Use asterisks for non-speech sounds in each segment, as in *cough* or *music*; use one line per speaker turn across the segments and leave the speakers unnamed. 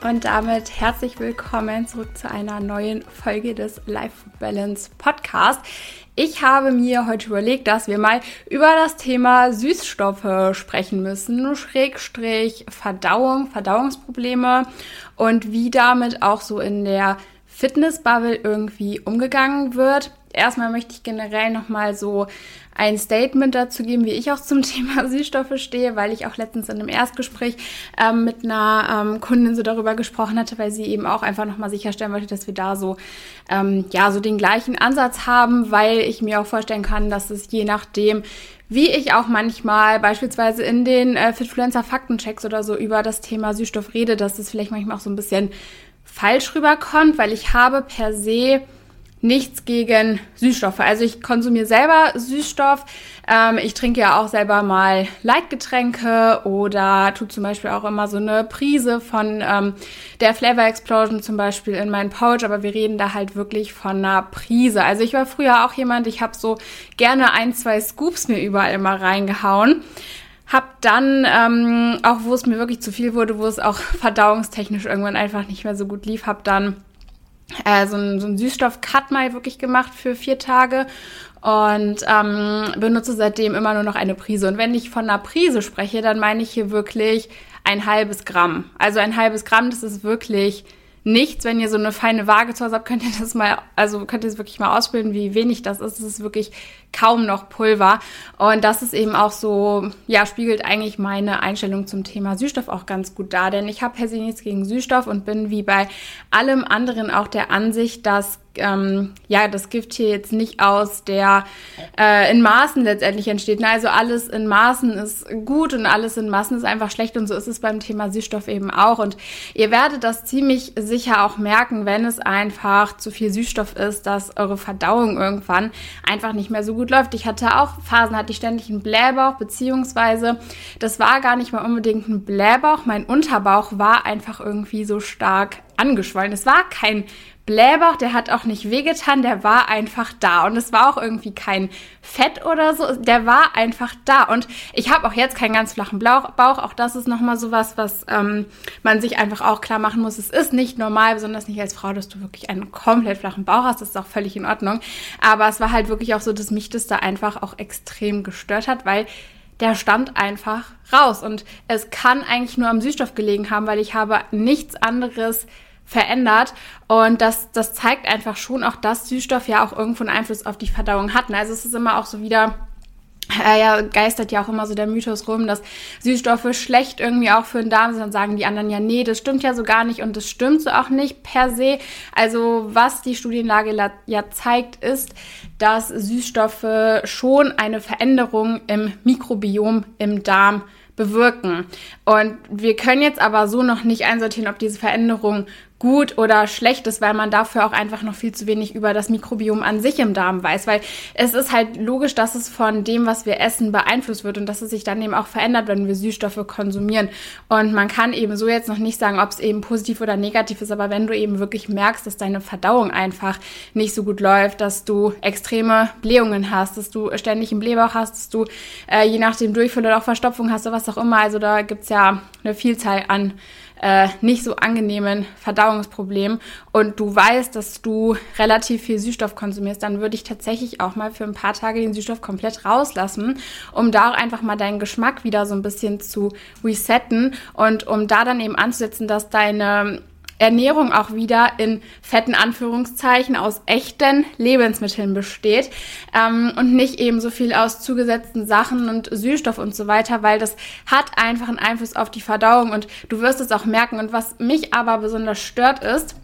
Und damit herzlich willkommen zurück zu einer neuen Folge des Life Balance Podcast. Ich habe mir heute überlegt, dass wir mal über das Thema Süßstoffe sprechen müssen, Schrägstrich Verdauung, Verdauungsprobleme und wie damit auch so in der Fitnessbubble irgendwie umgegangen wird. Erstmal möchte ich generell nochmal so ein Statement dazu geben, wie ich auch zum *laughs* Thema Süßstoffe stehe, weil ich auch letztens in einem Erstgespräch ähm, mit einer ähm, Kundin so darüber gesprochen hatte, weil sie eben auch einfach nochmal sicherstellen wollte, dass wir da so, ähm, ja, so den gleichen Ansatz haben, weil ich mir auch vorstellen kann, dass es je nachdem, wie ich auch manchmal beispielsweise in den äh, Fitfluencer Faktenchecks oder so über das Thema Süßstoff rede, dass es vielleicht manchmal auch so ein bisschen falsch rüberkommt, weil ich habe per se nichts gegen Süßstoffe. Also ich konsumiere selber Süßstoff. Ähm, ich trinke ja auch selber mal Leitgetränke oder tue zum Beispiel auch immer so eine Prise von ähm, der Flavor Explosion zum Beispiel in meinen Pouch. Aber wir reden da halt wirklich von einer Prise. Also ich war früher auch jemand, ich habe so gerne ein, zwei Scoops mir überall immer reingehauen. Hab dann, ähm, auch wo es mir wirklich zu viel wurde, wo es auch *laughs* verdauungstechnisch irgendwann einfach nicht mehr so gut lief, hab dann äh, so einen, so einen Süßstoff-Cut mal wirklich gemacht für vier Tage und ähm, benutze seitdem immer nur noch eine Prise. Und wenn ich von einer Prise spreche, dann meine ich hier wirklich ein halbes Gramm. Also ein halbes Gramm, das ist wirklich nichts. Wenn ihr so eine feine Waage zu Hause habt, könnt ihr das mal, also könnt ihr es wirklich mal ausbilden, wie wenig das ist. Das ist wirklich kaum noch Pulver. Und das ist eben auch so, ja, spiegelt eigentlich meine Einstellung zum Thema Süßstoff auch ganz gut dar. Denn ich habe per se nichts gegen Süßstoff und bin wie bei allem anderen auch der Ansicht, dass ähm, ja, das Gift hier jetzt nicht aus der äh, in Maßen letztendlich entsteht. Also alles in Maßen ist gut und alles in Maßen ist einfach schlecht und so ist es beim Thema Süßstoff eben auch. Und ihr werdet das ziemlich sicher auch merken, wenn es einfach zu viel Süßstoff ist, dass eure Verdauung irgendwann einfach nicht mehr so gut läuft. Ich hatte auch Phasen, hatte ich ständig einen Blähbauch, beziehungsweise das war gar nicht mal unbedingt ein Blähbauch. Mein Unterbauch war einfach irgendwie so stark angeschwollen. Es war kein Blähbauch, der hat auch nicht wehgetan, der war einfach da. Und es war auch irgendwie kein Fett oder so, der war einfach da. Und ich habe auch jetzt keinen ganz flachen Bauch. Auch das ist nochmal sowas, was ähm, man sich einfach auch klar machen muss. Es ist nicht normal, besonders nicht als Frau, dass du wirklich einen komplett flachen Bauch hast. Das ist auch völlig in Ordnung. Aber es war halt wirklich auch so, dass mich das da einfach auch extrem gestört hat, weil der stand einfach raus. Und es kann eigentlich nur am Süßstoff gelegen haben, weil ich habe nichts anderes verändert. Und das, das zeigt einfach schon auch, dass Süßstoff ja auch irgendwo einen Einfluss auf die Verdauung hat. Also es ist immer auch so wieder äh, ja, geistert ja auch immer so der Mythos rum, dass Süßstoffe schlecht irgendwie auch für den Darm sind. Dann sagen die anderen ja, nee, das stimmt ja so gar nicht und das stimmt so auch nicht per se. Also was die Studienlage ja zeigt, ist, dass Süßstoffe schon eine Veränderung im Mikrobiom im Darm bewirken. Und wir können jetzt aber so noch nicht einsortieren, ob diese Veränderung gut oder schlecht ist, weil man dafür auch einfach noch viel zu wenig über das Mikrobiom an sich im Darm weiß, weil es ist halt logisch, dass es von dem, was wir essen, beeinflusst wird und dass es sich dann eben auch verändert, wenn wir Süßstoffe konsumieren. Und man kann eben so jetzt noch nicht sagen, ob es eben positiv oder negativ ist, aber wenn du eben wirklich merkst, dass deine Verdauung einfach nicht so gut läuft, dass du extreme Blähungen hast, dass du ständig einen Blähbauch hast, dass du äh, je nach dem Durchfall oder auch Verstopfung hast oder was auch immer, also da gibt's ja eine Vielzahl an äh, nicht so angenehmen Verdauungsproblemen und du weißt, dass du relativ viel Süßstoff konsumierst, dann würde ich tatsächlich auch mal für ein paar Tage den Süßstoff komplett rauslassen, um da auch einfach mal deinen Geschmack wieder so ein bisschen zu resetten und um da dann eben anzusetzen, dass deine Ernährung auch wieder in fetten Anführungszeichen aus echten Lebensmitteln besteht ähm, und nicht eben so viel aus zugesetzten Sachen und Süßstoff und so weiter, weil das hat einfach einen Einfluss auf die Verdauung und du wirst es auch merken. Und was mich aber besonders stört ist,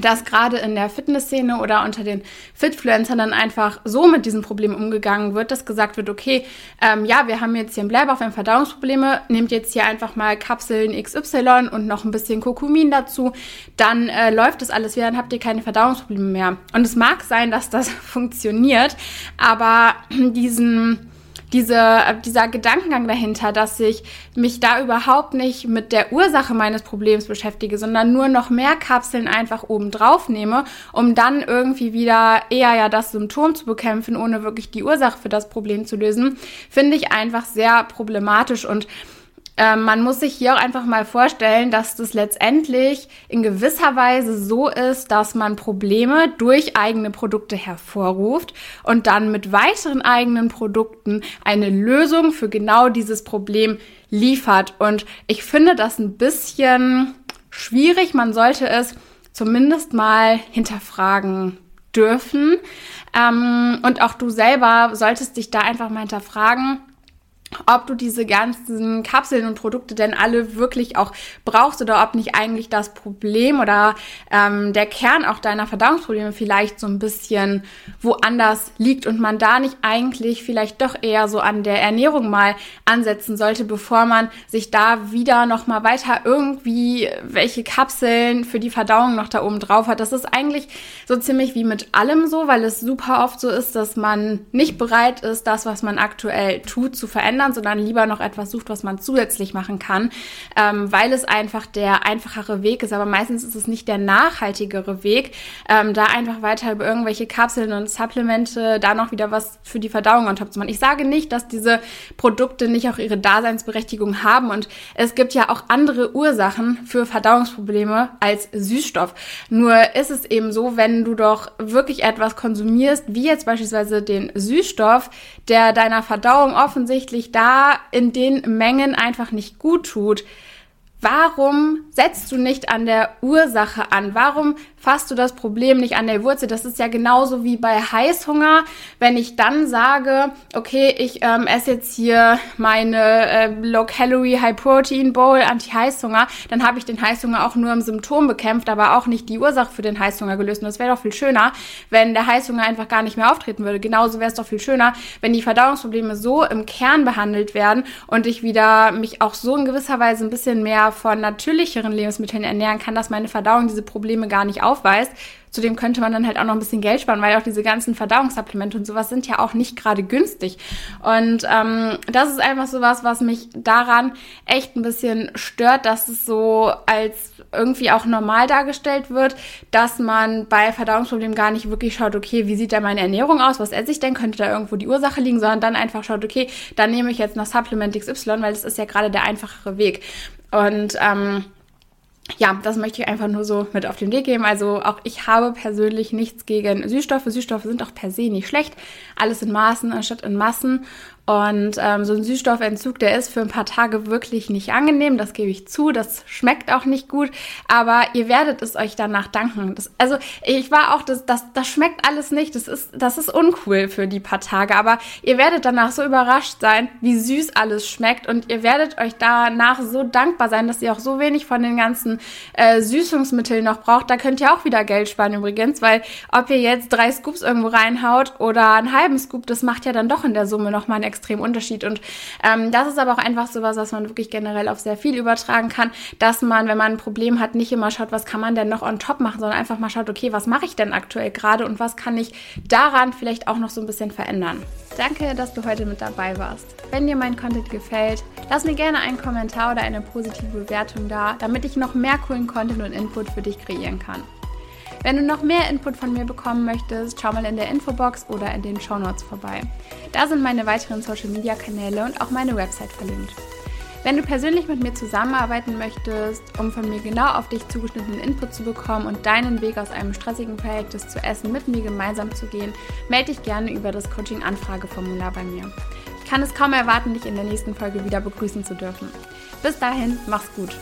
dass gerade in der Fitnessszene oder unter den Fitfluencern dann einfach so mit diesem Problem umgegangen wird, dass gesagt wird, okay, ähm, ja, wir haben jetzt hier einen Bleibauf, wir haben Verdauungsprobleme, nehmt jetzt hier einfach mal Kapseln XY und noch ein bisschen Kurkumin dazu, dann äh, läuft das alles wieder, dann habt ihr keine Verdauungsprobleme mehr. Und es mag sein, dass das *laughs* funktioniert, aber diesen diese, dieser Gedankengang dahinter, dass ich mich da überhaupt nicht mit der Ursache meines Problems beschäftige, sondern nur noch mehr Kapseln einfach oben drauf nehme, um dann irgendwie wieder eher ja das Symptom zu bekämpfen, ohne wirklich die Ursache für das Problem zu lösen, finde ich einfach sehr problematisch. Und ähm, man muss sich hier auch einfach mal vorstellen, dass das letztendlich in gewisser Weise so ist, dass man Probleme durch eigene Produkte hervorruft und dann mit weiteren eigenen Produkten eine Lösung für genau dieses Problem liefert. Und ich finde das ein bisschen schwierig. Man sollte es zumindest mal hinterfragen dürfen. Ähm, und auch du selber solltest dich da einfach mal hinterfragen ob du diese ganzen Kapseln und Produkte denn alle wirklich auch brauchst oder ob nicht eigentlich das Problem oder ähm, der Kern auch deiner Verdauungsprobleme vielleicht so ein bisschen woanders liegt und man da nicht eigentlich vielleicht doch eher so an der Ernährung mal ansetzen sollte, bevor man sich da wieder noch mal weiter irgendwie welche Kapseln für die Verdauung noch da oben drauf hat. Das ist eigentlich so ziemlich wie mit allem so, weil es super oft so ist, dass man nicht bereit ist, das, was man aktuell tut, zu verändern verändern, sondern lieber noch etwas sucht, was man zusätzlich machen kann, ähm, weil es einfach der einfachere Weg ist. Aber meistens ist es nicht der nachhaltigere Weg, ähm, da einfach weiter über irgendwelche Kapseln und Supplemente da noch wieder was für die Verdauung on top zu machen. Ich sage nicht, dass diese Produkte nicht auch ihre Daseinsberechtigung haben und es gibt ja auch andere Ursachen für Verdauungsprobleme als Süßstoff. Nur ist es eben so, wenn du doch wirklich etwas konsumierst, wie jetzt beispielsweise den Süßstoff, der deiner Verdauung offensichtlich sich da in den Mengen einfach nicht gut tut. Warum setzt du nicht an der Ursache an? Warum fasst du das Problem nicht an der Wurzel. Das ist ja genauso wie bei Heißhunger. Wenn ich dann sage, okay, ich ähm, esse jetzt hier meine äh, Low-Calorie, High-Protein-Bowl Anti-Heißhunger, dann habe ich den Heißhunger auch nur im Symptom bekämpft, aber auch nicht die Ursache für den Heißhunger gelöst. Und das wäre doch viel schöner, wenn der Heißhunger einfach gar nicht mehr auftreten würde. Genauso wäre es doch viel schöner, wenn die Verdauungsprobleme so im Kern behandelt werden und ich wieder mich auch so in gewisser Weise ein bisschen mehr von natürlicheren Lebensmitteln ernähren kann, dass meine Verdauung diese Probleme gar nicht aufweist. Zudem könnte man dann halt auch noch ein bisschen Geld sparen, weil auch diese ganzen Verdauungssupplemente und sowas sind ja auch nicht gerade günstig. Und ähm, das ist einfach sowas, was mich daran echt ein bisschen stört, dass es so als irgendwie auch normal dargestellt wird, dass man bei Verdauungsproblemen gar nicht wirklich schaut, okay, wie sieht da meine Ernährung aus, was esse ich denn, könnte da irgendwo die Ursache liegen, sondern dann einfach schaut, okay, dann nehme ich jetzt noch Supplement XY, weil das ist ja gerade der einfachere Weg. Und ähm, ja, das möchte ich einfach nur so mit auf den Weg geben. Also auch ich habe persönlich nichts gegen Süßstoffe. Süßstoffe sind auch per se nicht schlecht. Alles in Maßen anstatt in Massen. Und ähm, so ein Süßstoffentzug, der ist für ein paar Tage wirklich nicht angenehm, das gebe ich zu. Das schmeckt auch nicht gut, aber ihr werdet es euch danach danken. Das, also ich war auch, das, das, das schmeckt alles nicht. Das ist, das ist uncool für die paar Tage, aber ihr werdet danach so überrascht sein, wie süß alles schmeckt und ihr werdet euch danach so dankbar sein, dass ihr auch so wenig von den ganzen äh, Süßungsmitteln noch braucht. Da könnt ihr auch wieder Geld sparen übrigens, weil ob ihr jetzt drei Scoops irgendwo reinhaut oder einen halben Scoop, das macht ja dann doch in der Summe nochmal einen extrem Unterschied. Und ähm, das ist aber auch einfach so was, was man wirklich generell auf sehr viel übertragen kann, dass man, wenn man ein Problem hat, nicht immer schaut, was kann man denn noch on top machen, sondern einfach mal schaut, okay, was mache ich denn aktuell gerade und was kann ich daran vielleicht auch noch so ein bisschen verändern. Danke, dass du heute mit dabei warst. Wenn dir mein Content gefällt, lass mir gerne einen Kommentar oder eine positive Bewertung da, damit ich noch mehr coolen Content und Input für dich kreieren kann. Wenn du noch mehr Input von mir bekommen möchtest, schau mal in der Infobox oder in den Show Notes vorbei. Da sind meine weiteren Social Media Kanäle und auch meine Website verlinkt. Wenn du persönlich mit mir zusammenarbeiten möchtest, um von mir genau auf dich zugeschnittenen Input zu bekommen und deinen Weg aus einem stressigen Verhältnis zu Essen mit mir gemeinsam zu gehen, melde dich gerne über das Coaching-Anfrageformular bei mir. Ich kann es kaum erwarten, dich in der nächsten Folge wieder begrüßen zu dürfen. Bis dahin, mach's gut.